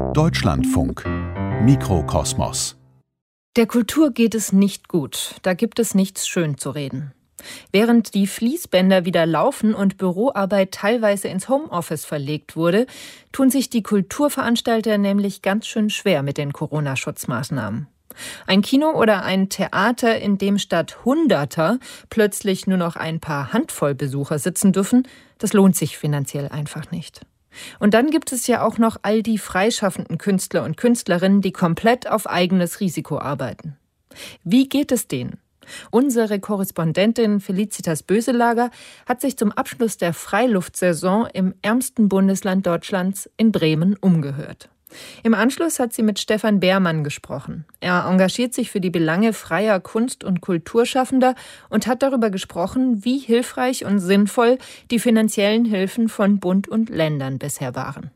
Deutschlandfunk Mikrokosmos Der Kultur geht es nicht gut, da gibt es nichts schön zu reden. Während die Fließbänder wieder laufen und Büroarbeit teilweise ins Homeoffice verlegt wurde, tun sich die Kulturveranstalter nämlich ganz schön schwer mit den Corona-Schutzmaßnahmen. Ein Kino oder ein Theater, in dem statt Hunderter plötzlich nur noch ein paar Handvoll Besucher sitzen dürfen, das lohnt sich finanziell einfach nicht. Und dann gibt es ja auch noch all die freischaffenden Künstler und Künstlerinnen, die komplett auf eigenes Risiko arbeiten. Wie geht es denen? Unsere Korrespondentin Felicitas Böselager hat sich zum Abschluss der Freiluftsaison im ärmsten Bundesland Deutschlands in Bremen umgehört. Im Anschluss hat sie mit Stefan Beermann gesprochen. Er engagiert sich für die Belange freier Kunst- und Kulturschaffender und hat darüber gesprochen, wie hilfreich und sinnvoll die finanziellen Hilfen von Bund und Ländern bisher waren.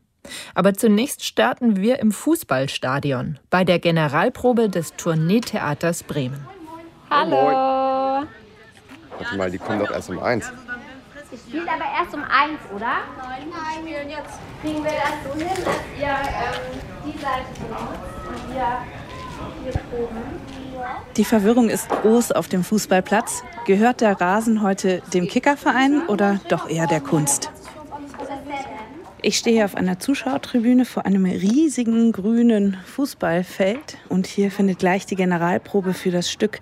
Aber zunächst starten wir im Fußballstadion bei der Generalprobe des Tourneetheaters Bremen. Hallo. Warte mal, die kommen doch erst um eins. Spielt aber erst um eins, oder? Nein, wir spielen jetzt. Kriegen wir das so hin, dass ihr ähm, die Seite benutzt und wir hier proben? Die Verwirrung ist groß auf dem Fußballplatz. Gehört der Rasen heute dem Kickerverein oder doch eher der Kunst? Ich stehe auf einer Zuschauertribüne vor einem riesigen grünen Fußballfeld und hier findet gleich die Generalprobe für das Stück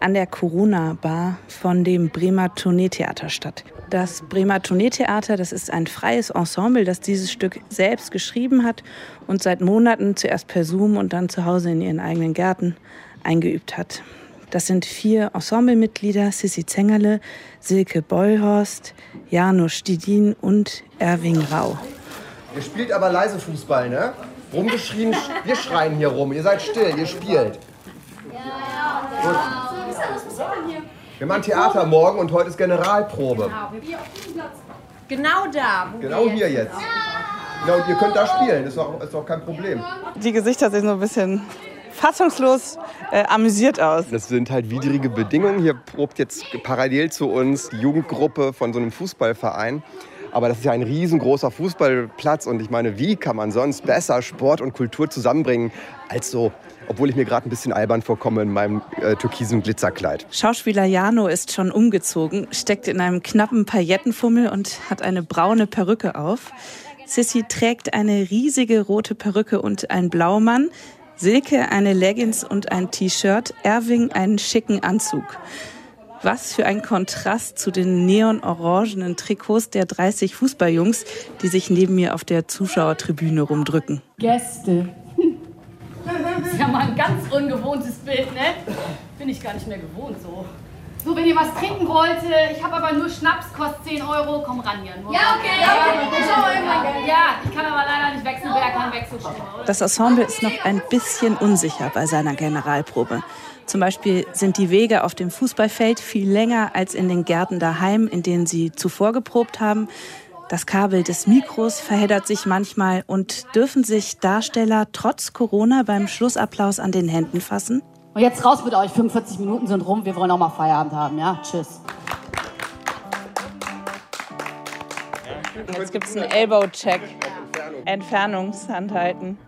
an der Corona-Bar von dem Bremer Tourneetheater statt. Das Bremer Tourneetheater, das ist ein freies Ensemble, das dieses Stück selbst geschrieben hat und seit Monaten zuerst per Zoom und dann zu Hause in ihren eigenen Gärten eingeübt hat. Das sind vier Ensemblemitglieder, Sissi Zengerle, Silke Beuhorst, Janusz Stidin und Erwing Rau. Ihr spielt aber leise Fußball, ne? Rumgeschrien, wir schreien hier rum. Ihr seid still, ihr spielt. Gut. Wir machen Theater morgen und heute ist Generalprobe. Genau da. Wo Genau wir hier jetzt. Ja, und ihr könnt da spielen, ist doch, ist doch kein Problem. Die Gesichter sehen so ein bisschen fassungslos äh, amüsiert aus. Das sind halt widrige Bedingungen. Hier probt jetzt parallel zu uns die Jugendgruppe von so einem Fußballverein. Aber das ist ja ein riesengroßer Fußballplatz und ich meine, wie kann man sonst besser Sport und Kultur zusammenbringen als so, obwohl ich mir gerade ein bisschen albern vorkomme in meinem äh, türkisen Glitzerkleid. Schauspieler Jano ist schon umgezogen, steckt in einem knappen Paillettenfummel und hat eine braune Perücke auf. Sissy trägt eine riesige rote Perücke und ein Blaumann. Silke eine Leggings und ein T-Shirt. Erwing einen schicken Anzug. Was für ein Kontrast zu den neonorangenen Trikots der 30 Fußballjungs, die sich neben mir auf der Zuschauertribüne rumdrücken. Gäste. Das ist ja mal ein ganz ungewohntes Bild, ne? Bin ich gar nicht mehr gewohnt so. So, wenn ihr was trinken wollt, äh, ich habe aber nur Schnaps, kostet 10 Euro, komm ran, Jan. Ja, okay. Ja. Ja, ich kann aber leider nicht wechseln, wer kann wechseln. Das Ensemble ist noch ein bisschen unsicher bei seiner Generalprobe. Zum Beispiel sind die Wege auf dem Fußballfeld viel länger als in den Gärten daheim, in denen sie zuvor geprobt haben. Das Kabel des Mikros verheddert sich manchmal und dürfen sich Darsteller trotz Corona beim Schlussapplaus an den Händen fassen? Und jetzt raus mit euch, 45 Minuten sind rum, wir wollen auch mal Feierabend haben, ja? Tschüss. Jetzt gibt es einen Elbow-Check. Entfernungshandhalten.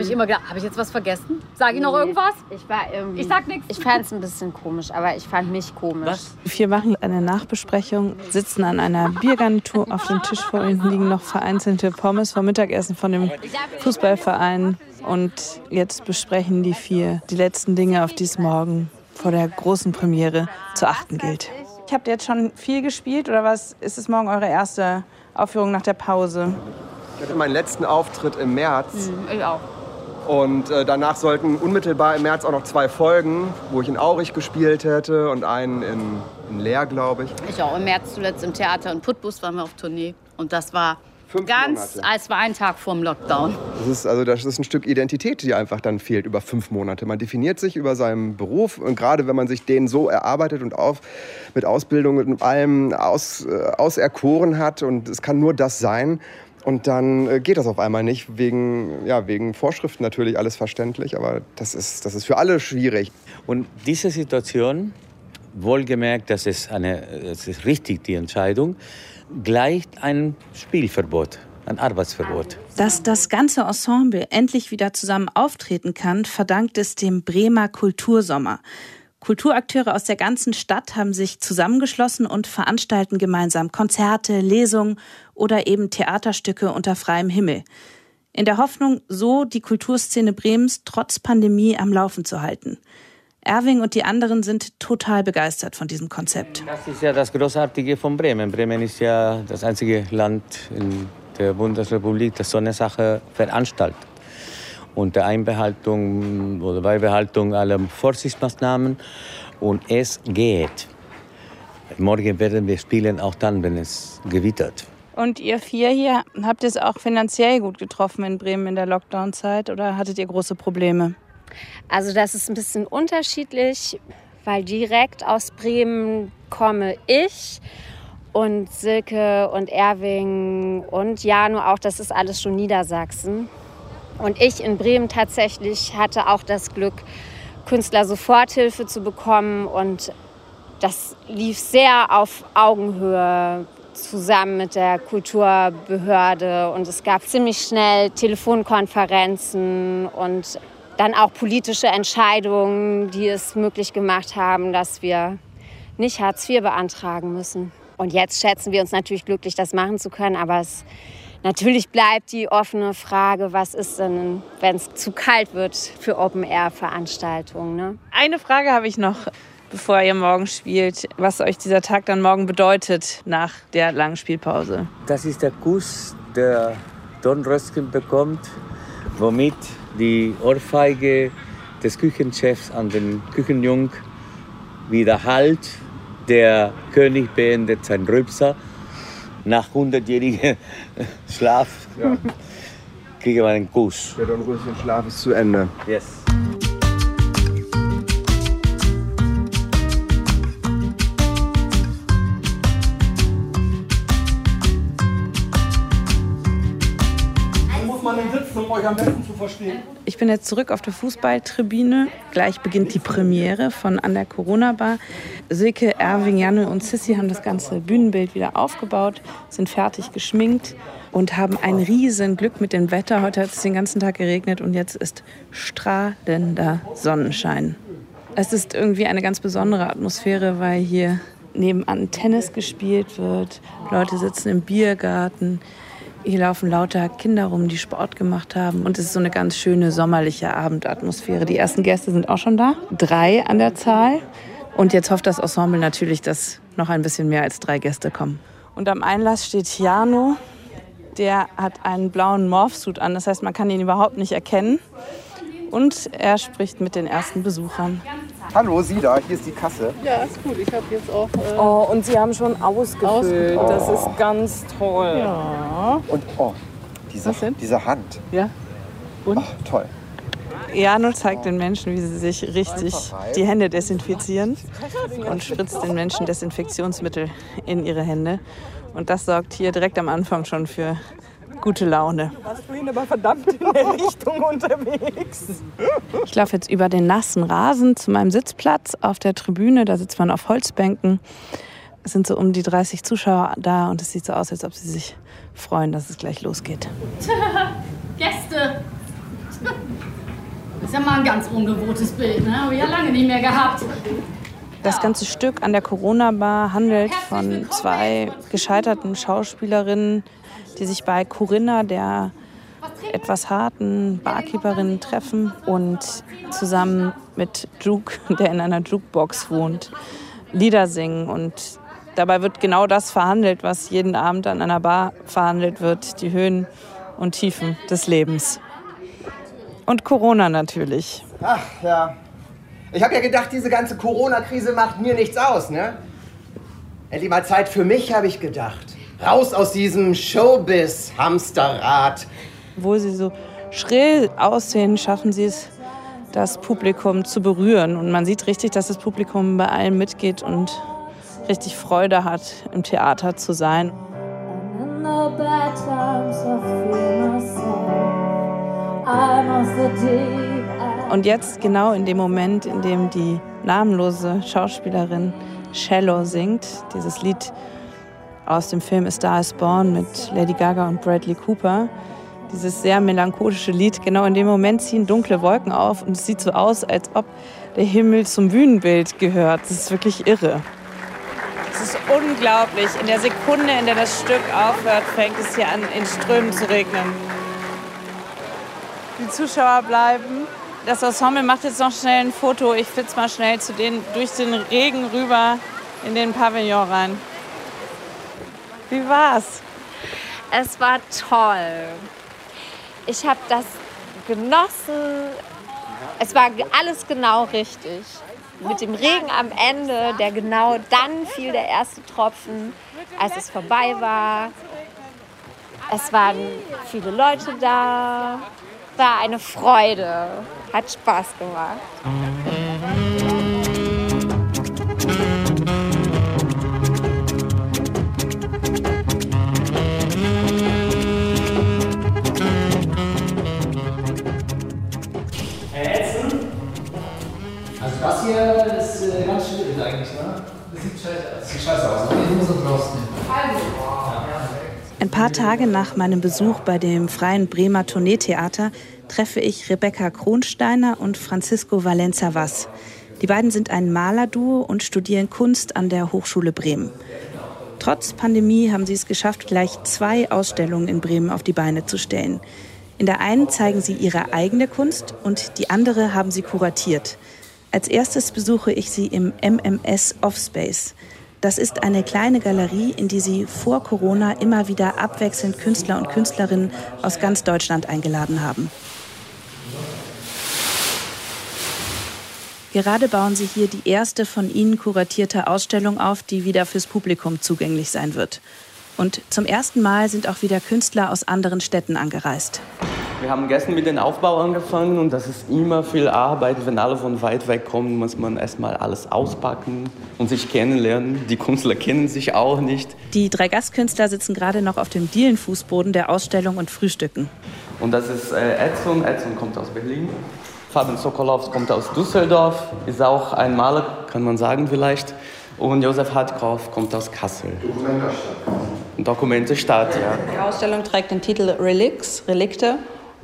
Habe ich immer gedacht, habe ich jetzt was vergessen? Sag ich noch irgendwas? Ich war irgendwie. Ich sag nichts. Ich fand es ein bisschen komisch, aber ich fand mich komisch. Wir machen eine Nachbesprechung, sitzen an einer Biergarnitur. Auf dem Tisch vor ihnen liegen noch vereinzelte Pommes vom Mittagessen von dem Fußballverein. Und jetzt besprechen die vier die letzten Dinge, auf die es morgen vor der großen Premiere zu achten gilt. Ich habt jetzt schon viel gespielt oder was ist es morgen eure erste Aufführung nach der Pause? Ich hatte meinen letzten Auftritt im März. Ich auch. Und äh, danach sollten unmittelbar im März auch noch zwei Folgen, wo ich in Aurich gespielt hätte und einen in, in Leer, glaube ich. Ich auch. Im März zuletzt im Theater in Putbus waren wir auf Tournee. Und das war Fünf ganz, Monate. es war ein Tag vorm Lockdown. Das ist, also das ist ein Stück Identität, die einfach dann fehlt über fünf Monate. Man definiert sich über seinen Beruf und gerade wenn man sich den so erarbeitet und auf, mit Ausbildung und allem aus, äh, auserkoren hat und es kann nur das sein, Und dann äh, geht das auf einmal nicht, wegen, ja, wegen Vorschriften natürlich, alles verständlich, aber das ist, das ist für alle schwierig. Und diese Situation, wohlgemerkt, das ist, eine, das ist richtig die Entscheidung, gleicht ein Spielverbot ein Arbeitsverbot. Dass das ganze Ensemble endlich wieder zusammen auftreten kann, verdankt es dem Bremer Kultursommer. Kulturakteure aus der ganzen Stadt haben sich zusammengeschlossen und veranstalten gemeinsam Konzerte, Lesungen oder eben Theaterstücke unter freiem Himmel. In der Hoffnung, so die Kulturszene Bremens trotz Pandemie am Laufen zu halten. Erwing und die anderen sind total begeistert von diesem Konzept. Das ist ja das Großartige von Bremen. Bremen ist ja das einzige Land in der Bundesrepublik, das so eine Sache veranstaltet unter Einbehaltung oder Beibehaltung aller Vorsichtsmaßnahmen. Und es geht. Morgen werden wir spielen, auch dann, wenn es gewittert. Und ihr vier hier, habt ihr es auch finanziell gut getroffen in Bremen in der Lockdown-Zeit oder hattet ihr große Probleme? Also das ist ein bisschen unterschiedlich, weil direkt aus Bremen komme ich und Silke und Erwing und Jano auch, das ist alles schon Niedersachsen. Und ich in Bremen tatsächlich hatte auch das Glück, Künstler-Soforthilfe zu bekommen. Und das lief sehr auf Augenhöhe zusammen mit der Kulturbehörde. Und es gab ziemlich schnell Telefonkonferenzen und dann auch politische Entscheidungen, die es möglich gemacht haben, dass wir nicht Hartz IV beantragen müssen. Und jetzt schätzen wir uns natürlich glücklich, das machen zu können. Aber es Natürlich bleibt die offene Frage, was ist denn, wenn es zu kalt wird für Open-Air-Veranstaltungen? Ne? Eine Frage habe ich noch, bevor ihr morgen spielt, was euch dieser Tag dann morgen bedeutet nach der langen Spielpause. Das ist der Kuss, der Don Rösken bekommt, womit die Ohrfeige des Küchenchefs an den Küchenjung wieder halt. Der König beendet sein Rülpser nach 100-jährigem Schlaf ja. kriege man einen Kuss. Der Dornröschen-Schlaf ist zu Ende. Yes. Ich bin jetzt zurück auf der Fußballtribüne. Gleich beginnt die Premiere von An der Corona-Bar. Silke, Erwin, Janne und Sissy haben das ganze Bühnenbild wieder aufgebaut, sind fertig geschminkt und haben ein riesen Glück mit dem Wetter. Heute hat es den ganzen Tag geregnet und jetzt ist strahlender Sonnenschein. Es ist irgendwie eine ganz besondere Atmosphäre, weil hier nebenan Tennis gespielt wird. Leute sitzen im Biergarten. Hier laufen lauter Kinder rum, die Sport gemacht haben. Und es ist so eine ganz schöne sommerliche Abendatmosphäre. Die ersten Gäste sind auch schon da. Drei an der Zahl. Und jetzt hofft das Ensemble natürlich, dass noch ein bisschen mehr als drei Gäste kommen. Und am Einlass steht Jano. Der hat einen blauen Morphsuit an. Das heißt, man kann ihn überhaupt nicht erkennen. Und er spricht mit den ersten Besuchern. Hallo, Sie da, hier ist die Kasse. Ja, ist gut. Ich habe jetzt auch. Äh oh, und Sie haben schon ausgefüllt. Oh. Das ist ganz toll. Ja. Und oh, diese, diese Hand. Ja. Und? Oh, toll. Jano zeigt den Menschen, wie sie sich richtig die Hände desinfizieren und spritzt den Menschen Desinfektionsmittel in ihre Hände. Und das sorgt hier direkt am Anfang schon für gute Laune. Warst du ihn aber verdammt in der Richtung unterwegs? Ich laufe jetzt über den nassen Rasen zu meinem Sitzplatz auf der Tribüne. Da sitzt man auf Holzbänken. Es sind so um die 30 Zuschauer da und es sieht so aus, als ob sie sich freuen, dass es gleich losgeht. Gäste! Das ist ja mal ein ganz ungewohntes Bild, ne? Habe ich ja lange nicht mehr gehabt. Das ganze Stück an der Corona-Bar handelt von zwei gescheiterten Schauspielerinnen, die sich bei Corinna, der etwas harten Barkeeperin, treffen und zusammen mit Juke, der in einer Jukebox wohnt, Lieder singen. Und dabei wird genau das verhandelt, was jeden Abend an einer Bar verhandelt wird, die Höhen und Tiefen des Lebens. Und Corona natürlich. Ach ja. Ich habe ja gedacht, diese ganze Corona-Krise macht mir nichts aus, ne? Endlich mal Zeit für mich, habe ich gedacht. Raus aus diesem Showbiz-Hamsterrad. Wo sie so schrill aussehen, schaffen sie es, das Publikum zu berühren. Und man sieht richtig, dass das Publikum bei allem mitgeht und richtig Freude hat, im Theater zu sein. Und jetzt genau in dem Moment, in dem die namenlose Schauspielerin Shallow singt, dieses Lied aus dem Film A Star is Born mit Lady Gaga und Bradley Cooper, dieses sehr melancholische Lied, genau in dem Moment ziehen dunkle Wolken auf und es sieht so aus, als ob der Himmel zum Bühnenbild gehört. Das ist wirklich irre. Es ist unglaublich. In der Sekunde, in der das Stück aufhört, fängt es hier an, in Strömen zu regnen. Die Zuschauer bleiben. Das Ensemble macht jetzt noch schnell ein Foto. Ich flitze mal schnell zu denen durch den Regen rüber in den Pavillon rein. Wie war's? Es war toll. Ich habe das genossen. Es war alles genau richtig. Mit dem Regen am Ende, der genau dann fiel der erste Tropfen, als es vorbei war. Es waren viele Leute da. War eine Freude. Hat Spaß gemacht. Paar Tage nach meinem Besuch bei dem Freien Bremer Tourneetheater treffe ich Rebecca Kronsteiner und Francisco Valenza Was. Die beiden sind ein Malerduo und studieren Kunst an der Hochschule Bremen. Trotz Pandemie haben sie es geschafft, gleich zwei Ausstellungen in Bremen auf die Beine zu stellen. In der einen zeigen sie ihre eigene Kunst und die andere haben sie kuratiert. Als erstes besuche ich sie im MMS Offspace. Das ist eine kleine Galerie, in die sie vor Corona immer wieder abwechselnd Künstler und Künstlerinnen aus ganz Deutschland eingeladen haben. Gerade bauen sie hier die erste von ihnen kuratierte Ausstellung auf, die wieder fürs Publikum zugänglich sein wird. Und zum ersten Mal sind auch wieder Künstler aus anderen Städten angereist. Wir haben gestern mit dem Aufbau angefangen und das ist immer viel Arbeit. Wenn alle von weit weg kommen, muss man erstmal alles auspacken und sich kennenlernen. Die Künstler kennen sich auch nicht. Die drei Gastkünstler sitzen gerade noch auf dem Dielenfußboden der Ausstellung und frühstücken. Und das ist äh, Edson. Edson kommt aus Berlin. Fabian Sokolows kommt aus Düsseldorf, ist auch ein Maler, kann man sagen vielleicht. Und Josef Hartkoff kommt aus Kassel. Dokumente Stadt, ja. Die Ausstellung trägt den Titel Relics, Relikte.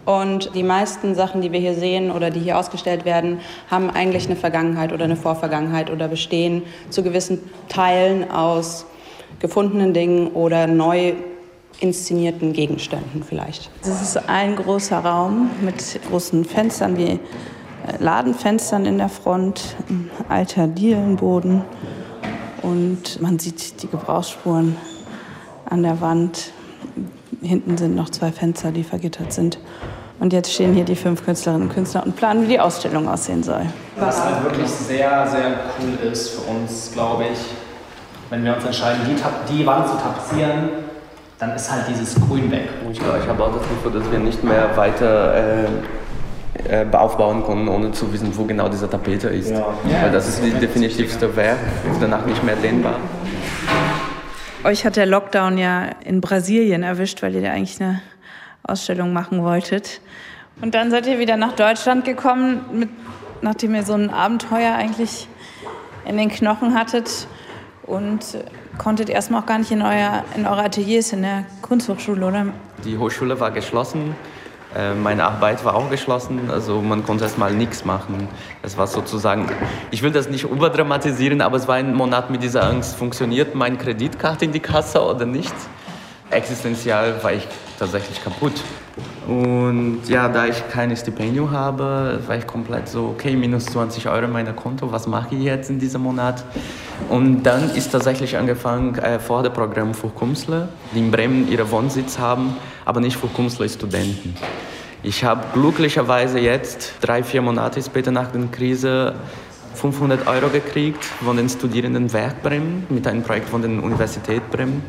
Und die meisten Sachen, die wir hier sehen oder die hier ausgestellt werden, haben eigentlich eine Vergangenheit oder eine Vorvergangenheit oder bestehen zu gewissen Teilen aus gefundenen Dingen oder neu inszenierten Gegenständen vielleicht. Das ist ein großer Raum mit großen Fenstern wie äh, Ladenfenstern in der Front, alter Dielenboden und man sieht die Gebrauchsspuren an der Wand. Hinten sind noch zwei Fenster, die vergittert sind. Und jetzt stehen hier die fünf Künstlerinnen und Künstler und planen, wie die Ausstellung aussehen soll. Was halt wirklich sehr, sehr cool ist für uns, glaube ich, wenn wir uns entscheiden, die, die Wand zu tapezieren, dann ist halt dieses Grün weg. Ich, glaube, ich habe auch das Gefühl, dass wir nicht mehr weiter äh, äh, aufbauen können, ohne zu wissen, wo genau dieser Tapete ist. Ja. Weil das ist die definitivste Werk, ist danach nicht mehr dehnbar. Euch hat der Lockdown ja in Brasilien erwischt, weil ihr da eigentlich eine Ausstellung machen wolltet. Und dann seid ihr wieder nach Deutschland gekommen, mit, nachdem ihr so ein Abenteuer eigentlich in den Knochen hattet und konntet erstmal auch gar nicht in, euer, in eure Ateliers in der Kunsthochschule, oder? Die Hochschule war geschlossen, äh, meine Arbeit war auch geschlossen, also man konnte erstmal nichts machen. Es war sozusagen, ich will das nicht überdramatisieren, aber es war ein Monat mit dieser Angst, funktioniert meine Kreditkarte in die Kasse oder nicht? Existenziell war ich tatsächlich kaputt. Und ja, da ich kein Stipendium habe, war ich komplett so, okay, minus 20 Euro in meinem Konto, was mache ich jetzt in diesem Monat? Und dann ist tatsächlich angefangen, äh, Förderprogramm für Künstler, die in Bremen ihren Wohnsitz haben, aber nicht für Künstler, Studenten. Ich habe glücklicherweise jetzt, drei, vier Monate später nach der Krise, 500 Euro gekriegt von den Studierenden Werk Bremen mit einem Projekt von der Universität Bremen.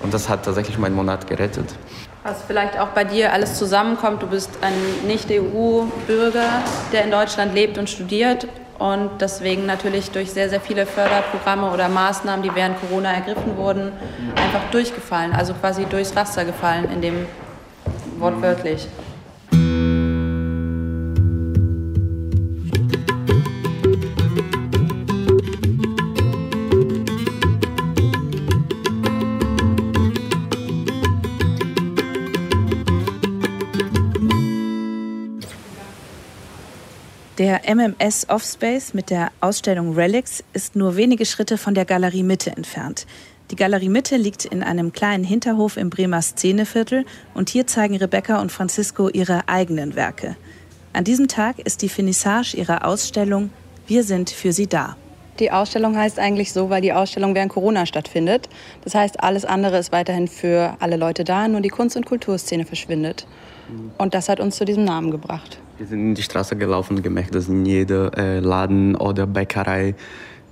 Und das hat tatsächlich meinen Monat gerettet. Was vielleicht auch bei dir alles zusammenkommt, du bist ein Nicht-EU-Bürger, der in Deutschland lebt und studiert und deswegen natürlich durch sehr, sehr viele Förderprogramme oder Maßnahmen, die während Corona ergriffen wurden, einfach durchgefallen, also quasi durchs Raster gefallen, in dem wortwörtlich. Der MMS Offspace mit der Ausstellung Relics ist nur wenige Schritte von der Galerie Mitte entfernt. Die Galerie Mitte liegt in einem kleinen Hinterhof im Bremer Szeneviertel und hier zeigen Rebecca und Francisco ihre eigenen Werke. An diesem Tag ist die Finissage ihrer Ausstellung Wir sind für Sie da. Die Ausstellung heißt eigentlich so, weil die Ausstellung während Corona stattfindet. Das heißt, alles andere ist weiterhin für alle Leute da, nur die Kunst- und Kulturszene verschwindet. Und das hat uns zu diesem Namen gebracht. Wir sind in die Straße gelaufen und gemerkt, dass in jeder äh, Laden oder Bäckerei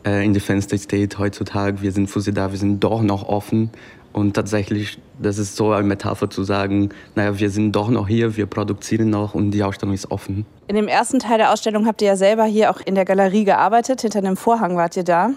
äh, in die Fenster steht heutzutage, wir sind für sie da, wir sind doch noch offen. Und tatsächlich, das ist so eine Metapher zu sagen, naja, wir sind doch noch hier, wir produzieren noch und die Ausstellung ist offen. In dem ersten Teil der Ausstellung habt ihr ja selber hier auch in der Galerie gearbeitet. Hinter einem Vorhang wart ihr da,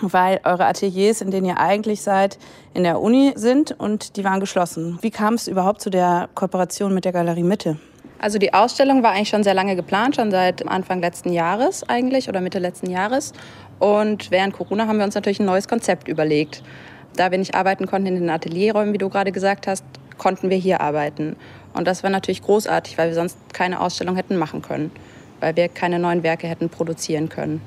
weil eure Ateliers, in denen ihr eigentlich seid, in der Uni sind und die waren geschlossen. Wie kam es überhaupt zu der Kooperation mit der Galerie Mitte? Also die Ausstellung war eigentlich schon sehr lange geplant, schon seit Anfang letzten Jahres eigentlich oder Mitte letzten Jahres. Und während Corona haben wir uns natürlich ein neues Konzept überlegt. Da wir nicht arbeiten konnten in den Atelierräumen, wie du gerade gesagt hast, konnten wir hier arbeiten. Und das war natürlich großartig, weil wir sonst keine Ausstellung hätten machen können, weil wir keine neuen Werke hätten produzieren können.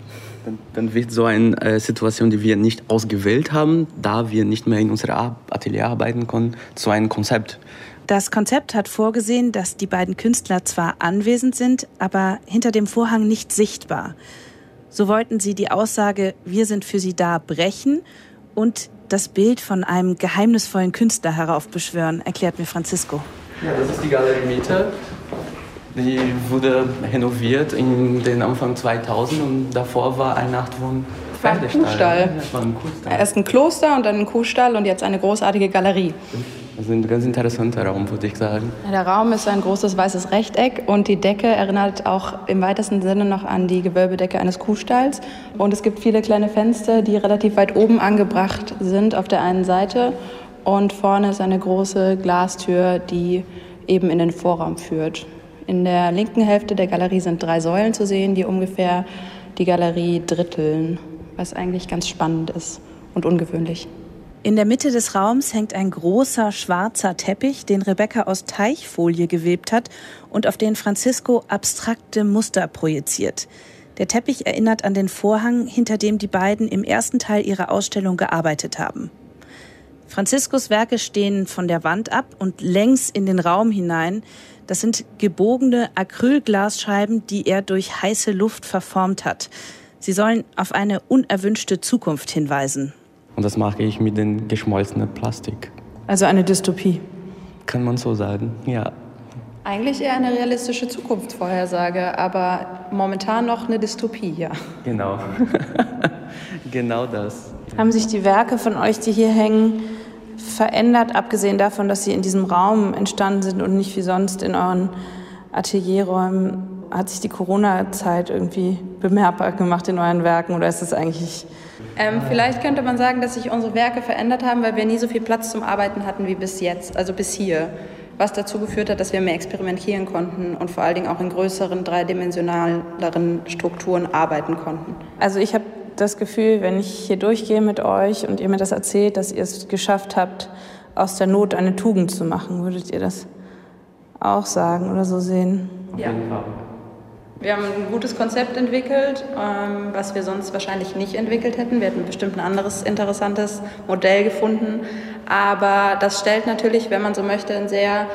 Dann, dann wird so eine äh, Situation, die wir nicht ausgewählt haben, da wir nicht mehr in unserem Atelier arbeiten konnten, zu einem Konzept. Das Konzept hat vorgesehen, dass die beiden Künstler zwar anwesend sind, aber hinter dem Vorhang nicht sichtbar. So wollten sie die Aussage Wir sind für sie da brechen und das Bild von einem geheimnisvollen Künstler heraufbeschwören, erklärt mir Francisco. Ja, das ist die Galerie Mitte. Die wurde renoviert in den Anfang 2000 und davor war ein Nachtwohn. Ein Kuhstall. War ein Kuhstall. Erst ein Kloster und dann ein Kuhstall und jetzt eine großartige Galerie. Ist ein ganz interessanter Raum, würde ich sagen. Der Raum ist ein großes weißes Rechteck und die Decke erinnert auch im weitesten Sinne noch an die Gewölbedecke eines Kuhstalls. Und es gibt viele kleine Fenster, die relativ weit oben angebracht sind auf der einen Seite. Und vorne ist eine große Glastür, die eben in den Vorraum führt. In der linken Hälfte der Galerie sind drei Säulen zu sehen, die ungefähr die Galerie dritteln, was eigentlich ganz spannend ist und ungewöhnlich. In der Mitte des Raums hängt ein großer schwarzer Teppich, den Rebecca aus Teichfolie gewebt hat und auf den Francisco abstrakte Muster projiziert. Der Teppich erinnert an den Vorhang, hinter dem die beiden im ersten Teil ihrer Ausstellung gearbeitet haben. Franciscos Werke stehen von der Wand ab und längs in den Raum hinein. Das sind gebogene Acrylglasscheiben, die er durch heiße Luft verformt hat. Sie sollen auf eine unerwünschte Zukunft hinweisen. Und das mache ich mit dem geschmolzenen Plastik. Also eine Dystopie. Kann man so sagen, ja. Eigentlich eher eine realistische Zukunftsvorhersage, aber momentan noch eine Dystopie, ja. Genau. genau das. Haben sich die Werke von euch, die hier hängen, verändert, abgesehen davon, dass sie in diesem Raum entstanden sind und nicht wie sonst in euren Atelierräumen? Hat sich die Corona-Zeit irgendwie bemerkbar gemacht in euren Werken oder ist es eigentlich ähm, vielleicht könnte man sagen, dass sich unsere Werke verändert haben, weil wir nie so viel Platz zum Arbeiten hatten wie bis jetzt, also bis hier. Was dazu geführt hat, dass wir mehr experimentieren konnten und vor allen Dingen auch in größeren, dreidimensionaleren Strukturen arbeiten konnten. Also ich habe das Gefühl, wenn ich hier durchgehe mit euch und ihr mir das erzählt, dass ihr es geschafft habt, aus der Not eine Tugend zu machen. Würdet ihr das auch sagen oder so sehen? Ja. Wir haben ein gutes Konzept entwickelt, ähm, was wir sonst wahrscheinlich nicht entwickelt hätten. Wir hätten bestimmt ein anderes interessantes Modell gefunden. Aber das stellt natürlich, wenn man so möchte, einen sehr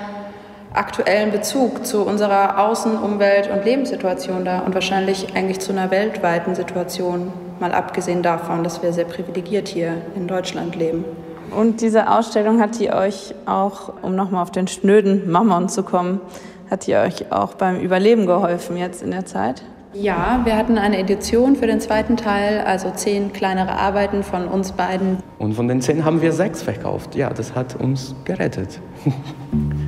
aktuellen Bezug zu unserer Außen-, Umwelt- und Lebenssituation dar und wahrscheinlich eigentlich zu einer weltweiten Situation, mal abgesehen davon, dass wir sehr privilegiert hier in Deutschland leben. Und diese Ausstellung hat die euch auch, um nochmal auf den schnöden Mammon zu kommen, hat die euch auch beim Überleben geholfen jetzt in der Zeit? Ja, wir hatten eine Edition für den zweiten Teil, also zehn kleinere Arbeiten von uns beiden. Und von den zehn haben wir sechs verkauft. Ja, das hat uns gerettet.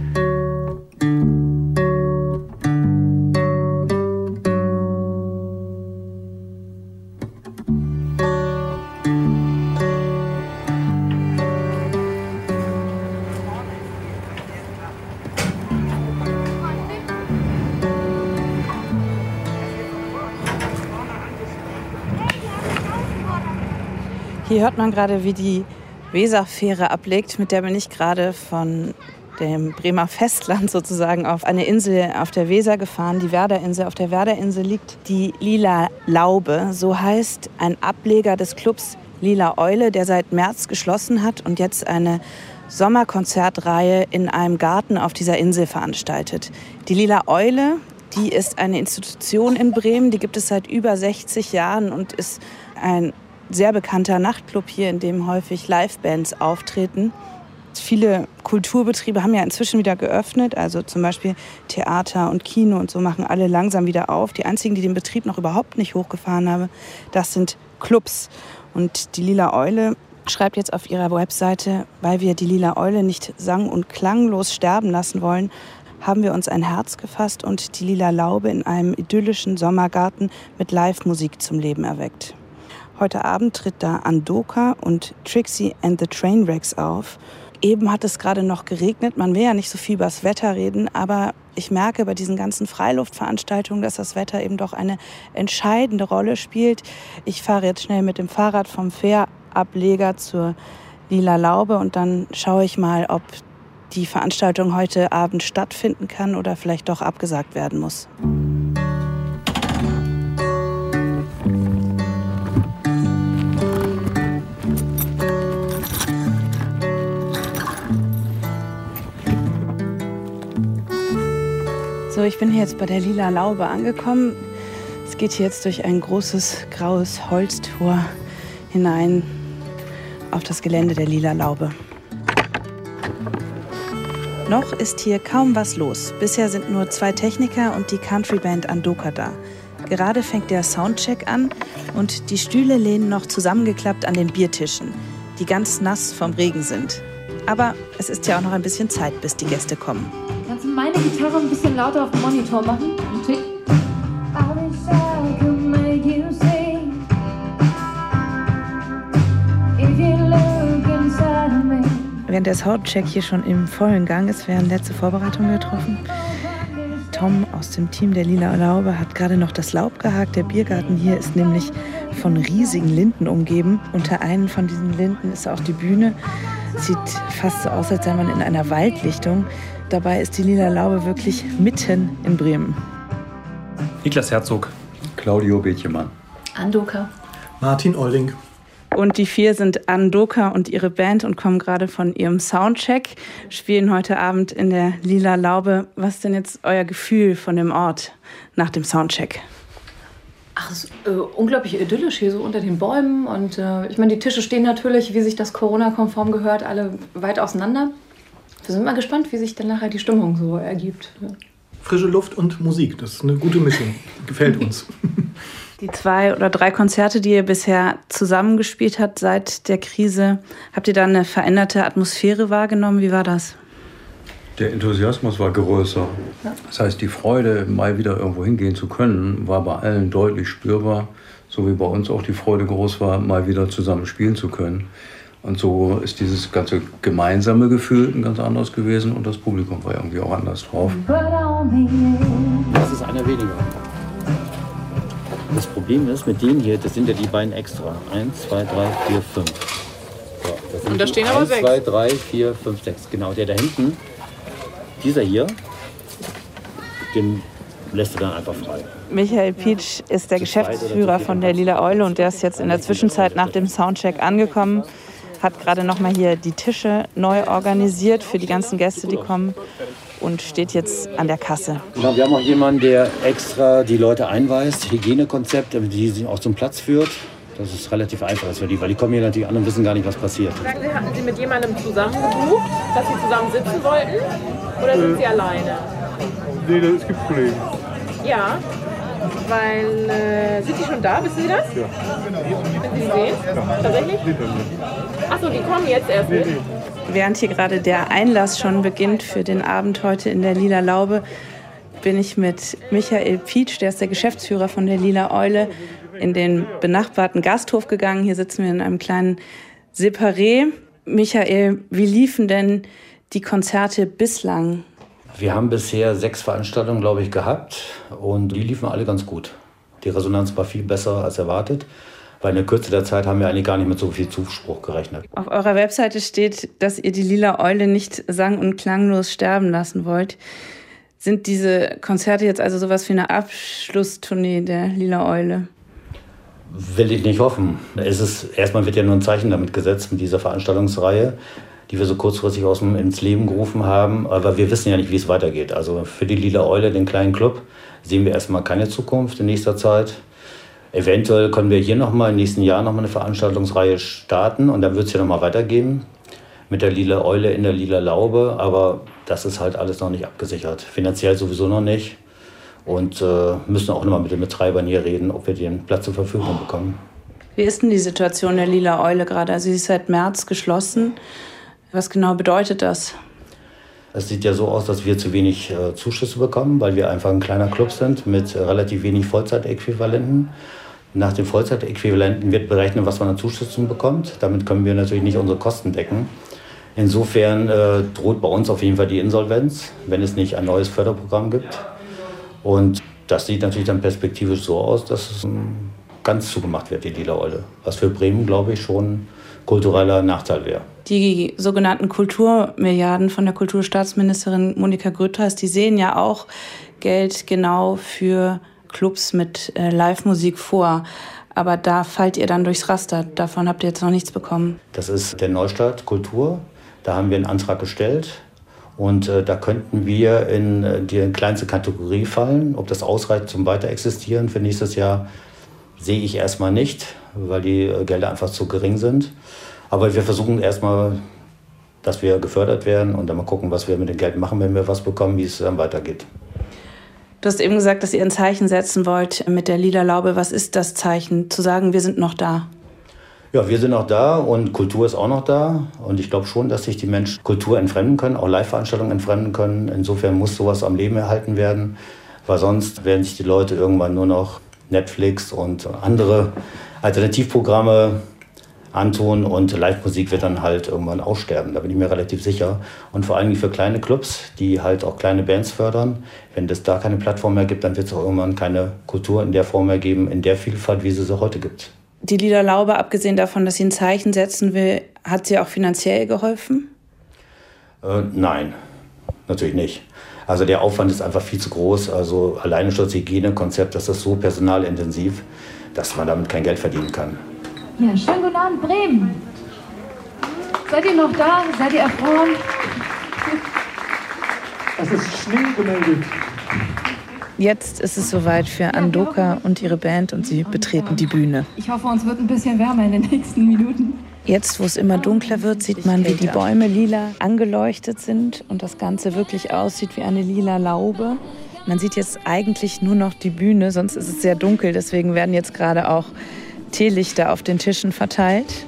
Hier hört man gerade, wie die Weserfähre ablegt. Mit der bin ich gerade von dem Bremer Festland sozusagen auf eine Insel auf der Weser gefahren, die Werderinsel. Auf der Werderinsel liegt die Lila Laube, so heißt ein Ableger des Clubs Lila Eule, der seit März geschlossen hat und jetzt eine Sommerkonzertreihe in einem Garten auf dieser Insel veranstaltet. Die Lila Eule, die ist eine Institution in Bremen, die gibt es seit über 60 Jahren und ist ein sehr bekannter Nachtclub hier, in dem häufig Livebands auftreten. Viele Kulturbetriebe haben ja inzwischen wieder geöffnet, also zum Beispiel Theater und Kino und so machen alle langsam wieder auf. Die einzigen, die den Betrieb noch überhaupt nicht hochgefahren haben, das sind Clubs. Und die Lila Eule schreibt jetzt auf ihrer Webseite, weil wir die Lila Eule nicht sang- und klanglos sterben lassen wollen, haben wir uns ein Herz gefasst und die Lila Laube in einem idyllischen Sommergarten mit Live-Musik zum Leben erweckt. Heute Abend tritt da Andoka und Trixie and the Trainwrecks auf. Eben hat es gerade noch geregnet. Man will ja nicht so viel über das Wetter reden, aber ich merke bei diesen ganzen Freiluftveranstaltungen, dass das Wetter eben doch eine entscheidende Rolle spielt. Ich fahre jetzt schnell mit dem Fahrrad vom Fährableger zur Lila Laube und dann schaue ich mal, ob die Veranstaltung heute Abend stattfinden kann oder vielleicht doch abgesagt werden muss. So, ich bin hier jetzt bei der Lila Laube angekommen. Es geht hier jetzt durch ein großes graues Holztor hinein auf das Gelände der Lila Laube. Noch ist hier kaum was los. Bisher sind nur zwei Techniker und die Countryband Andoka da. Gerade fängt der Soundcheck an und die Stühle lehnen noch zusammengeklappt an den Biertischen, die ganz nass vom Regen sind. Aber es ist ja auch noch ein bisschen Zeit, bis die Gäste kommen. Meine Gitarre ein bisschen lauter auf dem Monitor machen? Ein Tick? Während der Soundcheck hier schon im vollen Gang ist, werden letzte Vorbereitungen getroffen. Tom aus dem Team der Lila Laube hat gerade noch das Laub gehakt. Der Biergarten hier ist nämlich von riesigen Linden umgeben. Unter einen von diesen Linden ist auch die Bühne. Sieht fast so aus, als sei man in einer Waldlichtung. Dabei ist die Lila Laube wirklich mitten in Bremen. Niklas Herzog. Claudio Bethjemann. Andoka. Martin Olling. Und die vier sind Andoka und ihre Band und kommen gerade von ihrem Soundcheck, spielen heute Abend in der Lila Laube. Was ist denn jetzt euer Gefühl von dem Ort nach dem Soundcheck? Ach, es ist äh, unglaublich idyllisch hier so unter den Bäumen. Und äh, ich meine, die Tische stehen natürlich, wie sich das Corona-konform gehört, alle weit auseinander. Wir sind mal gespannt, wie sich dann nachher die Stimmung so ergibt. Frische Luft und Musik, das ist eine gute Mischung. Gefällt uns. Die zwei oder drei Konzerte, die ihr bisher zusammengespielt habt seit der Krise, habt ihr da eine veränderte Atmosphäre wahrgenommen? Wie war das? Der Enthusiasmus war größer. Das heißt, die Freude, mal wieder irgendwo hingehen zu können, war bei allen deutlich spürbar. So wie bei uns auch die Freude groß war, mal wieder zusammen spielen zu können. Und so ist dieses ganze gemeinsame Gefühl ein ganz anderes gewesen und das Publikum war irgendwie auch anders drauf. Das ist einer weniger. Das Problem ist, mit denen hier, das sind ja die beiden extra. Eins, zwei, drei, vier, fünf. So, Und da stehen aber eins, sechs. zwei, drei, vier, fünf, sechs. Genau, der da hinten, dieser hier, den lässt du dann einfach frei. Michael Pietsch ist der Geschäftsführer von der Lila Eule und der ist jetzt in der Zwischenzeit nach dem Soundcheck angekommen. Hat gerade noch mal hier die Tische neu organisiert für die ganzen Gäste, die kommen und steht jetzt an der Kasse. Genau, wir haben auch jemanden, der extra die Leute einweist, Hygienekonzept, die sie auch zum Platz führt. Das ist relativ einfach für die, weil die kommen hier natürlich an und wissen gar nicht, was passiert. Sagen Sie, hatten Sie mit jemandem zusammen gebucht, dass Sie zusammen sitzen wollten? Oder sind Sie alleine? Nee, es gibt Kollegen. Ja. Weil, äh, sind die schon da? Wissen Sie das? Ja. Können Sie sie sehen? Tatsächlich? Achso, die kommen jetzt erst mit. Während hier gerade der Einlass schon beginnt für den Abend heute in der Lila Laube, bin ich mit Michael Pietsch, der ist der Geschäftsführer von der Lila Eule, in den benachbarten Gasthof gegangen. Hier sitzen wir in einem kleinen Separé. Michael, wie liefen denn die Konzerte bislang? Wir haben bisher sechs Veranstaltungen, glaube ich, gehabt und die liefen alle ganz gut. Die Resonanz war viel besser als erwartet. Bei einer Kürze der Zeit haben wir eigentlich gar nicht mit so viel Zuspruch gerechnet. Auf eurer Webseite steht, dass ihr die Lila Eule nicht sang- und klanglos sterben lassen wollt. Sind diese Konzerte jetzt also sowas wie eine Abschlusstournee der Lila Eule? Will ich nicht hoffen. Es ist, erstmal wird ja nur ein Zeichen damit gesetzt mit dieser Veranstaltungsreihe, die wir so kurzfristig aus dem, ins Leben gerufen haben. Aber wir wissen ja nicht, wie es weitergeht. Also für die Lila Eule, den kleinen Club, sehen wir erstmal keine Zukunft in nächster Zeit. Eventuell können wir hier nochmal im nächsten Jahr nochmal eine Veranstaltungsreihe starten und dann wird es ja nochmal weitergehen mit der lila Eule in der lila Laube. Aber das ist halt alles noch nicht abgesichert. Finanziell sowieso noch nicht. Und äh, müssen auch nochmal mit den Betreibern hier reden, ob wir den Platz zur Verfügung bekommen. Wie ist denn die Situation der Lila Eule gerade? Also sie ist seit März geschlossen. Was genau bedeutet das? Es sieht ja so aus, dass wir zu wenig äh, Zuschüsse bekommen, weil wir einfach ein kleiner Club sind mit relativ wenig Vollzeitäquivalenten. Nach den Vollzeitäquivalenten wird berechnet, was man an Zuschüssen bekommt. Damit können wir natürlich nicht unsere Kosten decken. Insofern äh, droht bei uns auf jeden Fall die Insolvenz, wenn es nicht ein neues Förderprogramm gibt. Und das sieht natürlich dann perspektivisch so aus, dass es ähm, ganz zugemacht wird, die Lila Eule. Was für Bremen, glaube ich, schon kultureller Nachteil wäre. Die sogenannten Kulturmilliarden von der Kulturstaatsministerin Monika Grütters, die sehen ja auch Geld genau für Clubs mit äh, Live-Musik vor. Aber da fallt ihr dann durchs Raster. Davon habt ihr jetzt noch nichts bekommen. Das ist der Neustart Kultur. Da haben wir einen Antrag gestellt. Und äh, da könnten wir in äh, die kleinste Kategorie fallen. Ob das ausreicht zum Weiterexistieren für nächstes Jahr, sehe ich erstmal nicht, weil die äh, Gelder einfach zu gering sind. Aber wir versuchen erstmal, dass wir gefördert werden und dann mal gucken, was wir mit dem Geld machen, wenn wir was bekommen, wie es dann weitergeht. Du hast eben gesagt, dass ihr ein Zeichen setzen wollt mit der Lila Laube. Was ist das Zeichen? Zu sagen, wir sind noch da. Ja, wir sind noch da und Kultur ist auch noch da. Und ich glaube schon, dass sich die Menschen Kultur entfremden können, auch Live-Veranstaltungen entfremden können. Insofern muss sowas am Leben erhalten werden, weil sonst werden sich die Leute irgendwann nur noch Netflix und andere Alternativprogramme antun und Live-Musik wird dann halt irgendwann aussterben. Da bin ich mir relativ sicher. Und vor allem für kleine Clubs, die halt auch kleine Bands fördern. Wenn es da keine Plattform mehr gibt, dann wird es auch irgendwann keine Kultur in der Form mehr geben, in der Vielfalt, wie es sie heute gibt. Die Lila Laube, abgesehen davon, dass sie ein Zeichen setzen will, hat sie auch finanziell geholfen? Äh, nein, natürlich nicht. Also der Aufwand ist einfach viel zu groß. Also alleine schon das Hygienekonzept, das ist so personalintensiv, dass man damit kein Geld verdienen kann. Ja, schönen guten Abend, Bremen. Seid ihr noch da? Seid ihr erfroren? Es ist Schnee gemeldet. Jetzt ist es soweit für Andoka und ihre Band und sie betreten die Bühne. Ich hoffe, uns wird ein bisschen wärmer in den nächsten Minuten. Jetzt, wo es immer dunkler wird, sieht man, wie die Bäume lila angeleuchtet sind und das Ganze wirklich aussieht wie eine lila Laube. Man sieht jetzt eigentlich nur noch die Bühne, sonst ist es sehr dunkel. Deswegen werden jetzt gerade auch Teelichter auf den Tischen verteilt.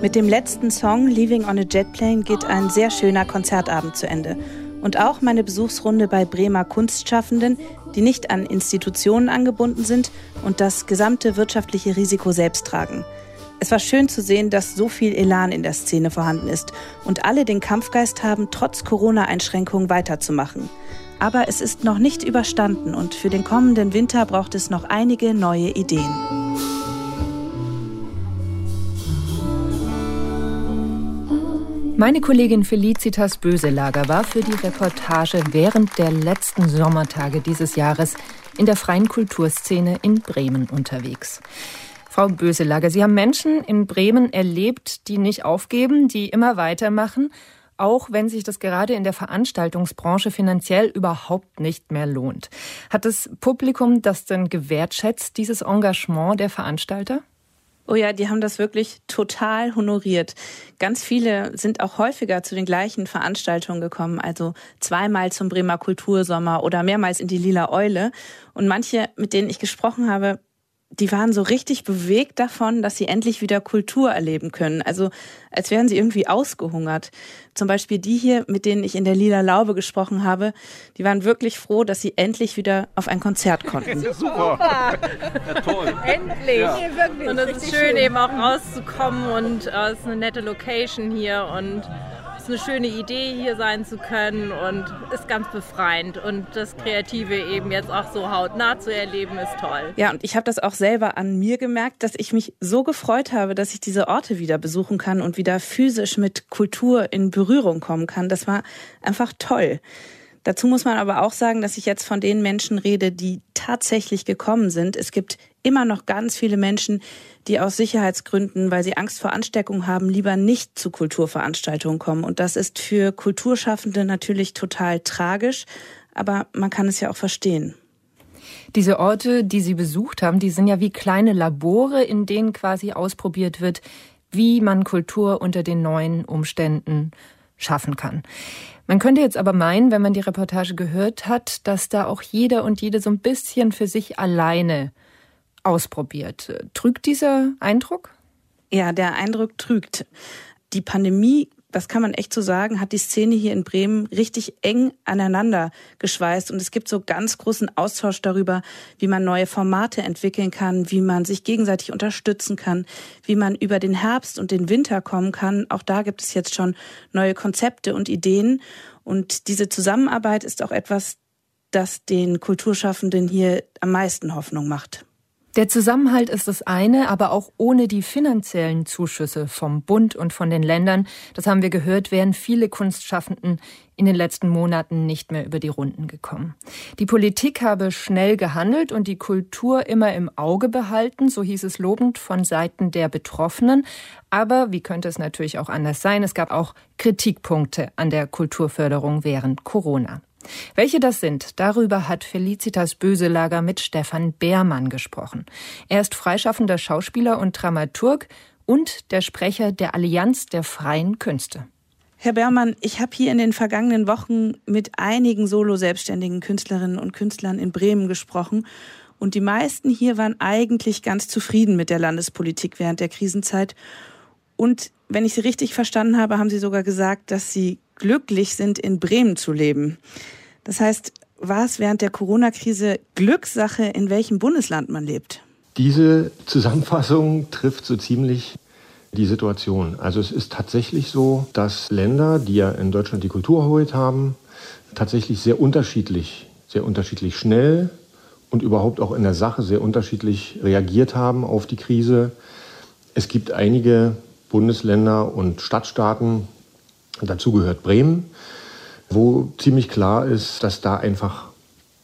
Mit dem letzten Song Leaving on a Jet Plane geht ein sehr schöner Konzertabend zu Ende. Und auch meine Besuchsrunde bei Bremer Kunstschaffenden, die nicht an Institutionen angebunden sind und das gesamte wirtschaftliche Risiko selbst tragen. Es war schön zu sehen, dass so viel Elan in der Szene vorhanden ist und alle den Kampfgeist haben, trotz Corona-Einschränkungen weiterzumachen. Aber es ist noch nicht überstanden und für den kommenden Winter braucht es noch einige neue Ideen. Meine Kollegin Felicitas Böselager war für die Reportage während der letzten Sommertage dieses Jahres in der freien Kulturszene in Bremen unterwegs. Frau Böselager, Sie haben Menschen in Bremen erlebt, die nicht aufgeben, die immer weitermachen, auch wenn sich das gerade in der Veranstaltungsbranche finanziell überhaupt nicht mehr lohnt. Hat das Publikum das denn gewertschätzt, dieses Engagement der Veranstalter? Oh ja, die haben das wirklich total honoriert. Ganz viele sind auch häufiger zu den gleichen Veranstaltungen gekommen, also zweimal zum Bremer Kultursommer oder mehrmals in die Lila Eule. Und manche, mit denen ich gesprochen habe, die waren so richtig bewegt davon, dass sie endlich wieder Kultur erleben können. Also als wären sie irgendwie ausgehungert. Zum Beispiel die hier, mit denen ich in der Lila Laube gesprochen habe, die waren wirklich froh, dass sie endlich wieder auf ein Konzert konnten. Ja, super. Ja, toll. Endlich. Ja. Wirklich. Und es ist schön, eben auch rauszukommen und äh, es ist eine nette Location hier und ist eine schöne Idee, hier sein zu können und ist ganz befreiend. Und das Kreative eben jetzt auch so hautnah zu erleben, ist toll. Ja, und ich habe das auch selber an mir gemerkt, dass ich mich so gefreut habe, dass ich diese Orte wieder besuchen kann und wieder physisch mit Kultur in Berührung kommen kann. Das war einfach toll. Dazu muss man aber auch sagen, dass ich jetzt von den Menschen rede, die tatsächlich gekommen sind. Es gibt immer noch ganz viele Menschen, die aus Sicherheitsgründen, weil sie Angst vor Ansteckung haben, lieber nicht zu Kulturveranstaltungen kommen. Und das ist für Kulturschaffende natürlich total tragisch, aber man kann es ja auch verstehen. Diese Orte, die Sie besucht haben, die sind ja wie kleine Labore, in denen quasi ausprobiert wird, wie man Kultur unter den neuen Umständen schaffen kann. Man könnte jetzt aber meinen, wenn man die Reportage gehört hat, dass da auch jeder und jede so ein bisschen für sich alleine ausprobiert. Trügt dieser Eindruck? Ja, der Eindruck trügt. Die Pandemie das kann man echt so sagen, hat die Szene hier in Bremen richtig eng aneinander geschweißt. Und es gibt so ganz großen Austausch darüber, wie man neue Formate entwickeln kann, wie man sich gegenseitig unterstützen kann, wie man über den Herbst und den Winter kommen kann. Auch da gibt es jetzt schon neue Konzepte und Ideen. Und diese Zusammenarbeit ist auch etwas, das den Kulturschaffenden hier am meisten Hoffnung macht. Der Zusammenhalt ist das eine, aber auch ohne die finanziellen Zuschüsse vom Bund und von den Ländern, das haben wir gehört, wären viele Kunstschaffenden in den letzten Monaten nicht mehr über die Runden gekommen. Die Politik habe schnell gehandelt und die Kultur immer im Auge behalten, so hieß es lobend von Seiten der Betroffenen. Aber wie könnte es natürlich auch anders sein? Es gab auch Kritikpunkte an der Kulturförderung während Corona. Welche das sind, darüber hat Felicitas Böselager mit Stefan Beermann gesprochen. Er ist freischaffender Schauspieler und Dramaturg und der Sprecher der Allianz der freien Künste. Herr Beermann, ich habe hier in den vergangenen Wochen mit einigen solo-selbstständigen Künstlerinnen und Künstlern in Bremen gesprochen. Und die meisten hier waren eigentlich ganz zufrieden mit der Landespolitik während der Krisenzeit. Und wenn ich Sie richtig verstanden habe, haben Sie sogar gesagt, dass Sie glücklich sind, in Bremen zu leben. Das heißt, war es während der Corona-Krise Glückssache, in welchem Bundesland man lebt? Diese Zusammenfassung trifft so ziemlich die Situation. Also es ist tatsächlich so, dass Länder, die ja in Deutschland die Kultur erholt haben, tatsächlich sehr unterschiedlich, sehr unterschiedlich schnell und überhaupt auch in der Sache sehr unterschiedlich reagiert haben auf die Krise. Es gibt einige Bundesländer und Stadtstaaten, dazu gehört Bremen, wo ziemlich klar ist, dass da einfach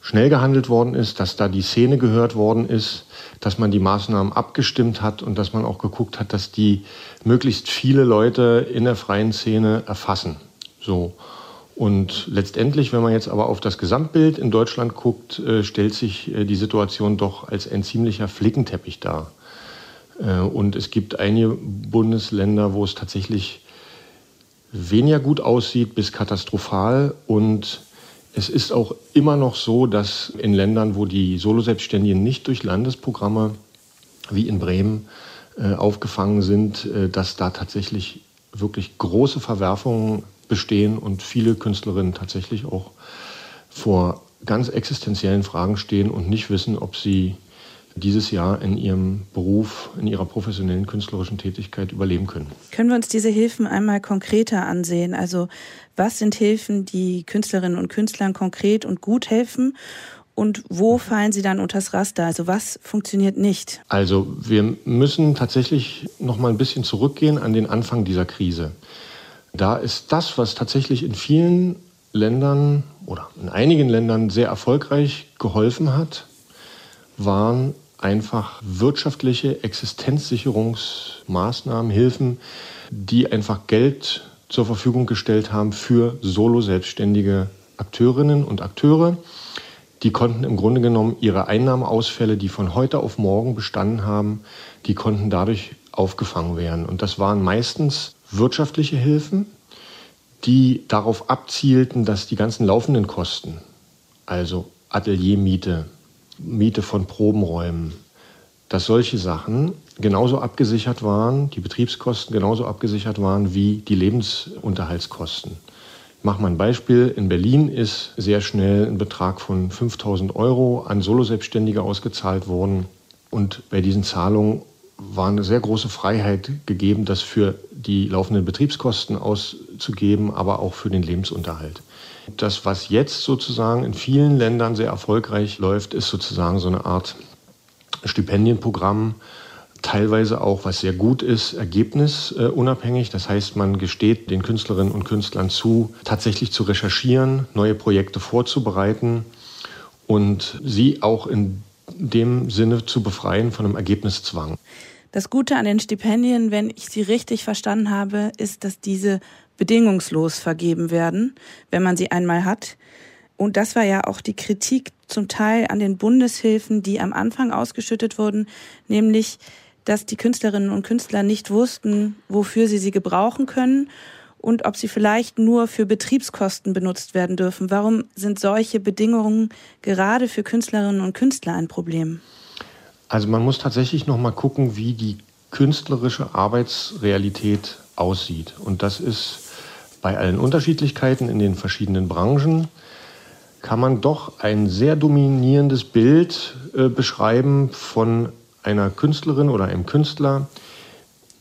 schnell gehandelt worden ist, dass da die Szene gehört worden ist, dass man die Maßnahmen abgestimmt hat und dass man auch geguckt hat, dass die möglichst viele Leute in der freien Szene erfassen. So. Und letztendlich, wenn man jetzt aber auf das Gesamtbild in Deutschland guckt, äh, stellt sich äh, die Situation doch als ein ziemlicher Flickenteppich dar. Äh, und es gibt einige Bundesländer, wo es tatsächlich weniger gut aussieht bis katastrophal. Und es ist auch immer noch so, dass in Ländern, wo die Soloselbstständigen nicht durch Landesprogramme wie in Bremen äh, aufgefangen sind, äh, dass da tatsächlich wirklich große Verwerfungen bestehen und viele Künstlerinnen tatsächlich auch vor ganz existenziellen Fragen stehen und nicht wissen, ob sie dieses Jahr in ihrem Beruf, in ihrer professionellen künstlerischen Tätigkeit überleben können. Können wir uns diese Hilfen einmal konkreter ansehen? Also was sind Hilfen, die Künstlerinnen und Künstlern konkret und gut helfen? Und wo fallen sie dann unters Raster? Also was funktioniert nicht? Also wir müssen tatsächlich noch mal ein bisschen zurückgehen an den Anfang dieser Krise. Da ist das, was tatsächlich in vielen Ländern oder in einigen Ländern sehr erfolgreich geholfen hat, waren einfach wirtschaftliche Existenzsicherungsmaßnahmen, Hilfen, die einfach Geld zur Verfügung gestellt haben für solo-selbstständige Akteurinnen und Akteure. Die konnten im Grunde genommen ihre Einnahmeausfälle, die von heute auf morgen bestanden haben, die konnten dadurch aufgefangen werden. Und das waren meistens wirtschaftliche Hilfen, die darauf abzielten, dass die ganzen laufenden Kosten, also Ateliermiete, Miete von Probenräumen, dass solche Sachen genauso abgesichert waren, die Betriebskosten genauso abgesichert waren wie die Lebensunterhaltskosten. Ich mache mal ein Beispiel. In Berlin ist sehr schnell ein Betrag von 5000 Euro an Soloselbstständige ausgezahlt worden. Und bei diesen Zahlungen war eine sehr große Freiheit gegeben, dass für die laufenden Betriebskosten auszugeben, aber auch für den Lebensunterhalt. Das, was jetzt sozusagen in vielen Ländern sehr erfolgreich läuft, ist sozusagen so eine Art Stipendienprogramm, teilweise auch, was sehr gut ist, ergebnisunabhängig. Das heißt, man gesteht den Künstlerinnen und Künstlern zu, tatsächlich zu recherchieren, neue Projekte vorzubereiten und sie auch in dem Sinne zu befreien von einem Ergebniszwang. Das Gute an den Stipendien, wenn ich sie richtig verstanden habe, ist, dass diese bedingungslos vergeben werden, wenn man sie einmal hat. Und das war ja auch die Kritik zum Teil an den Bundeshilfen, die am Anfang ausgeschüttet wurden, nämlich, dass die Künstlerinnen und Künstler nicht wussten, wofür sie sie gebrauchen können und ob sie vielleicht nur für Betriebskosten benutzt werden dürfen. Warum sind solche Bedingungen gerade für Künstlerinnen und Künstler ein Problem? Also man muss tatsächlich noch mal gucken, wie die künstlerische Arbeitsrealität aussieht. Und das ist bei allen Unterschiedlichkeiten in den verschiedenen Branchen kann man doch ein sehr dominierendes Bild äh, beschreiben von einer Künstlerin oder einem Künstler,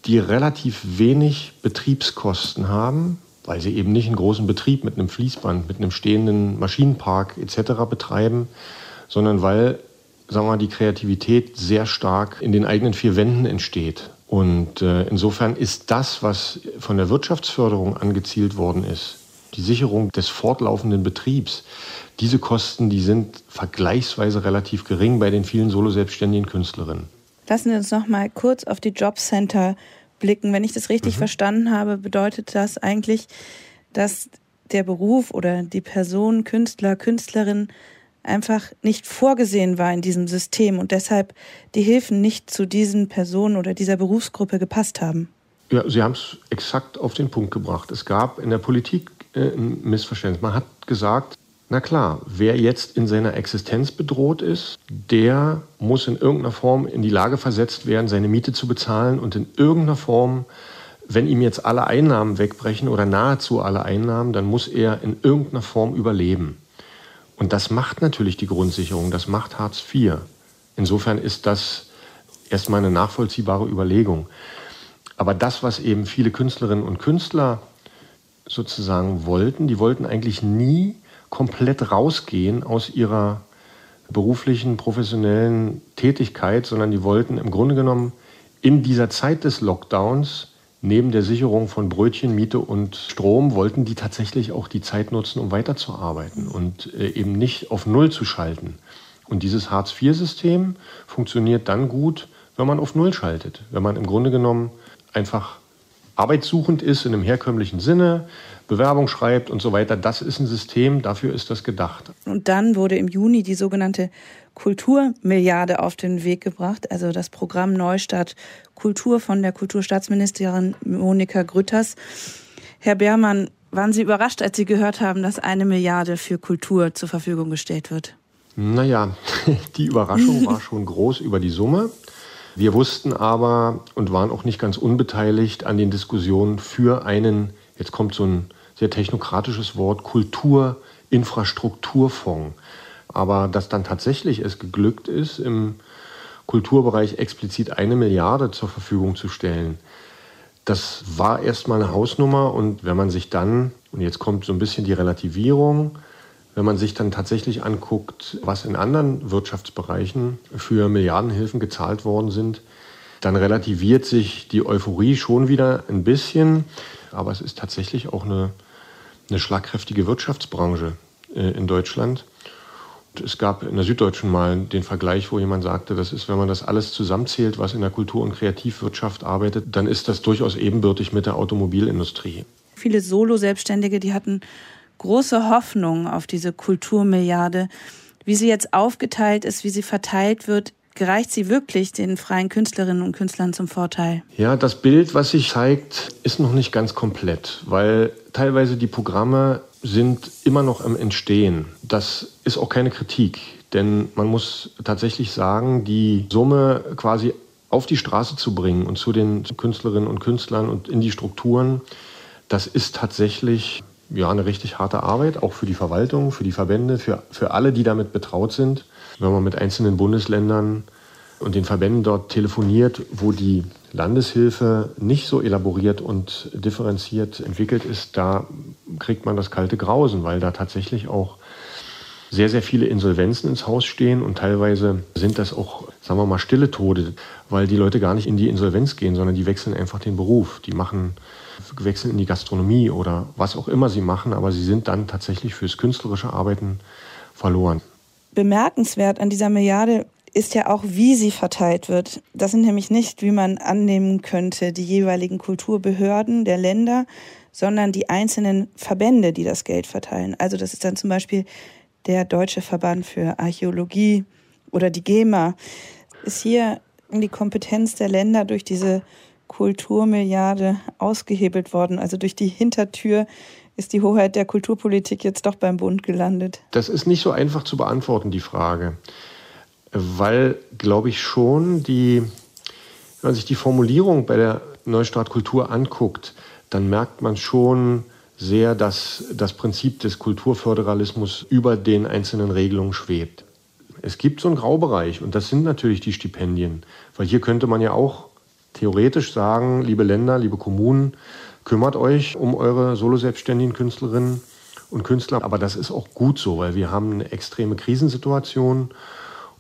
die relativ wenig Betriebskosten haben, weil sie eben nicht einen großen Betrieb mit einem Fließband, mit einem stehenden Maschinenpark etc. betreiben, sondern weil sagen wir die Kreativität sehr stark in den eigenen vier Wänden entsteht. Und äh, insofern ist das, was von der Wirtschaftsförderung angezielt worden ist, die Sicherung des fortlaufenden Betriebs, diese Kosten, die sind vergleichsweise relativ gering bei den vielen solo-selbstständigen Künstlerinnen. Lassen Sie uns noch mal kurz auf die Jobcenter blicken. Wenn ich das richtig mhm. verstanden habe, bedeutet das eigentlich, dass der Beruf oder die Person Künstler, Künstlerin einfach nicht vorgesehen war in diesem System und deshalb die Hilfen nicht zu diesen Personen oder dieser Berufsgruppe gepasst haben. Ja, Sie haben es exakt auf den Punkt gebracht. Es gab in der Politik ein Missverständnis. Man hat gesagt, na klar, wer jetzt in seiner Existenz bedroht ist, der muss in irgendeiner Form in die Lage versetzt werden, seine Miete zu bezahlen und in irgendeiner Form, wenn ihm jetzt alle Einnahmen wegbrechen oder nahezu alle Einnahmen, dann muss er in irgendeiner Form überleben. Und das macht natürlich die Grundsicherung, das macht Hartz IV. Insofern ist das erstmal eine nachvollziehbare Überlegung. Aber das, was eben viele Künstlerinnen und Künstler sozusagen wollten, die wollten eigentlich nie komplett rausgehen aus ihrer beruflichen, professionellen Tätigkeit, sondern die wollten im Grunde genommen in dieser Zeit des Lockdowns neben der Sicherung von Brötchen, Miete und Strom wollten die tatsächlich auch die Zeit nutzen, um weiterzuarbeiten und äh, eben nicht auf Null zu schalten. Und dieses Hartz-IV-System funktioniert dann gut, wenn man auf Null schaltet, wenn man im Grunde genommen einfach arbeitssuchend ist in einem herkömmlichen Sinne, Bewerbung schreibt und so weiter. Das ist ein System, dafür ist das gedacht. Und dann wurde im Juni die sogenannte Kulturmilliarde auf den Weg gebracht, also das Programm Neustart Kultur von der Kulturstaatsministerin Monika Grütters. Herr Beermann, waren Sie überrascht, als Sie gehört haben, dass eine Milliarde für Kultur zur Verfügung gestellt wird? Naja, die Überraschung war schon groß über die Summe. Wir wussten aber und waren auch nicht ganz unbeteiligt an den Diskussionen für einen, jetzt kommt so ein sehr technokratisches Wort, Kulturinfrastrukturfonds. Aber dass dann tatsächlich es geglückt ist, im Kulturbereich explizit eine Milliarde zur Verfügung zu stellen, das war erstmal eine Hausnummer. Und wenn man sich dann, und jetzt kommt so ein bisschen die Relativierung, wenn man sich dann tatsächlich anguckt, was in anderen Wirtschaftsbereichen für Milliardenhilfen gezahlt worden sind, dann relativiert sich die Euphorie schon wieder ein bisschen. Aber es ist tatsächlich auch eine, eine schlagkräftige Wirtschaftsbranche äh, in Deutschland. Es gab in der Süddeutschen mal den Vergleich, wo jemand sagte, das ist, wenn man das alles zusammenzählt, was in der Kultur- und Kreativwirtschaft arbeitet, dann ist das durchaus ebenbürtig mit der Automobilindustrie. Viele Solo-Selbstständige, die hatten große Hoffnung auf diese Kulturmilliarde. Wie sie jetzt aufgeteilt ist, wie sie verteilt wird, gereicht sie wirklich den freien Künstlerinnen und Künstlern zum Vorteil? Ja, das Bild, was sich zeigt, ist noch nicht ganz komplett, weil teilweise die Programme sind immer noch im Entstehen. Das ist auch keine Kritik, denn man muss tatsächlich sagen, die Summe quasi auf die Straße zu bringen und zu den Künstlerinnen und Künstlern und in die Strukturen, das ist tatsächlich ja, eine richtig harte Arbeit, auch für die Verwaltung, für die Verbände, für, für alle, die damit betraut sind. Wenn man mit einzelnen Bundesländern und den Verbänden dort telefoniert, wo die Landeshilfe nicht so elaboriert und differenziert entwickelt ist, da kriegt man das kalte Grausen, weil da tatsächlich auch sehr, sehr viele Insolvenzen ins Haus stehen und teilweise sind das auch, sagen wir mal, stille Tode, weil die Leute gar nicht in die Insolvenz gehen, sondern die wechseln einfach den Beruf. Die machen, wechseln in die Gastronomie oder was auch immer sie machen, aber sie sind dann tatsächlich fürs künstlerische Arbeiten verloren. Bemerkenswert an dieser Milliarde ist ja auch, wie sie verteilt wird. Das sind nämlich nicht, wie man annehmen könnte, die jeweiligen Kulturbehörden der Länder, sondern die einzelnen Verbände, die das Geld verteilen. Also das ist dann zum Beispiel der Deutsche Verband für Archäologie oder die GEMA. Ist hier die Kompetenz der Länder durch diese Kulturmilliarde ausgehebelt worden, also durch die Hintertür ist die Hoheit der Kulturpolitik jetzt doch beim Bund gelandet? Das ist nicht so einfach zu beantworten, die Frage weil, glaube ich, schon die, wenn man sich die Formulierung bei der Neustart Kultur anguckt, dann merkt man schon sehr, dass das Prinzip des Kulturföderalismus über den einzelnen Regelungen schwebt. Es gibt so einen Graubereich und das sind natürlich die Stipendien, weil hier könnte man ja auch theoretisch sagen, liebe Länder, liebe Kommunen, kümmert euch um eure solo-selbstständigen Künstlerinnen und Künstler. Aber das ist auch gut so, weil wir haben eine extreme Krisensituation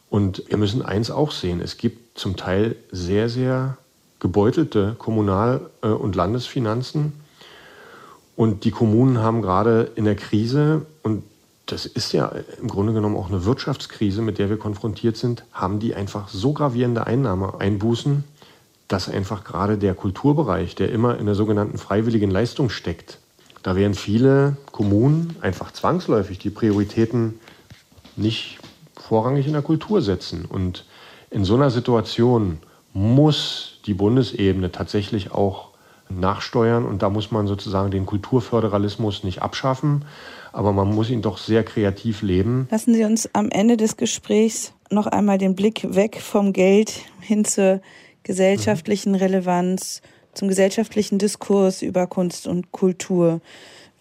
und wir müssen eins auch sehen, es gibt zum Teil sehr, sehr gebeutelte Kommunal- äh, und Landesfinanzen. Und die Kommunen haben gerade in der Krise, und das ist ja im Grunde genommen auch eine Wirtschaftskrise, mit der wir konfrontiert sind, haben die einfach so gravierende Einnahmeeinbußen, dass einfach gerade der Kulturbereich, der immer in der sogenannten freiwilligen Leistung steckt, da werden viele Kommunen einfach zwangsläufig die Prioritäten nicht vorrangig in der Kultur setzen. Und in so einer Situation muss die Bundesebene tatsächlich auch nachsteuern und da muss man sozusagen den Kulturföderalismus nicht abschaffen, aber man muss ihn doch sehr kreativ leben. Lassen Sie uns am Ende des Gesprächs noch einmal den Blick weg vom Geld hin zur gesellschaftlichen Relevanz, zum gesellschaftlichen Diskurs über Kunst und Kultur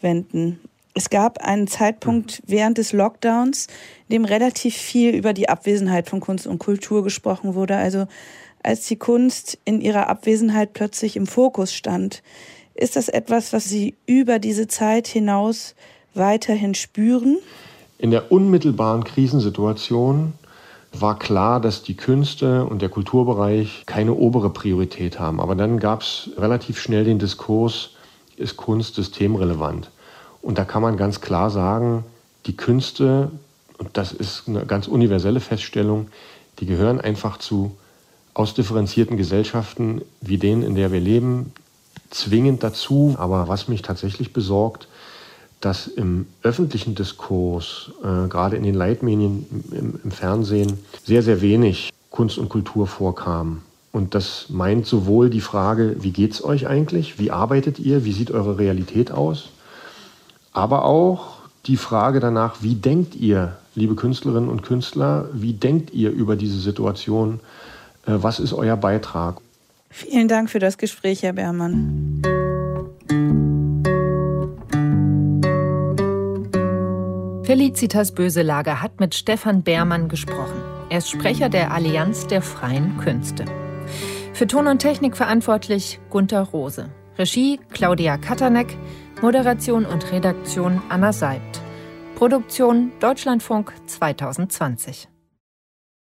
wenden. Es gab einen Zeitpunkt während des Lockdowns, in dem relativ viel über die Abwesenheit von Kunst und Kultur gesprochen wurde. Also als die Kunst in ihrer Abwesenheit plötzlich im Fokus stand. Ist das etwas, was Sie über diese Zeit hinaus weiterhin spüren? In der unmittelbaren Krisensituation war klar, dass die Künste und der Kulturbereich keine obere Priorität haben. Aber dann gab es relativ schnell den Diskurs, ist Kunst systemrelevant? Und da kann man ganz klar sagen, die Künste, und das ist eine ganz universelle Feststellung, die gehören einfach zu ausdifferenzierten Gesellschaften wie denen, in der wir leben, zwingend dazu. Aber was mich tatsächlich besorgt, dass im öffentlichen Diskurs, äh, gerade in den Leitmedien im, im Fernsehen, sehr, sehr wenig Kunst und Kultur vorkam. Und das meint sowohl die Frage, wie geht es euch eigentlich? Wie arbeitet ihr? Wie sieht eure Realität aus? aber auch die Frage danach, wie denkt ihr, liebe Künstlerinnen und Künstler, wie denkt ihr über diese Situation? Äh, was ist euer Beitrag? Vielen Dank für das Gespräch, Herr Beermann. Felicitas Böselager hat mit Stefan Beermann gesprochen. Er ist Sprecher der Allianz der freien Künste. Für Ton und Technik verantwortlich Gunther Rose. Regie Claudia Katanek. Moderation und Redaktion Anna Seibt. Produktion Deutschlandfunk 2020.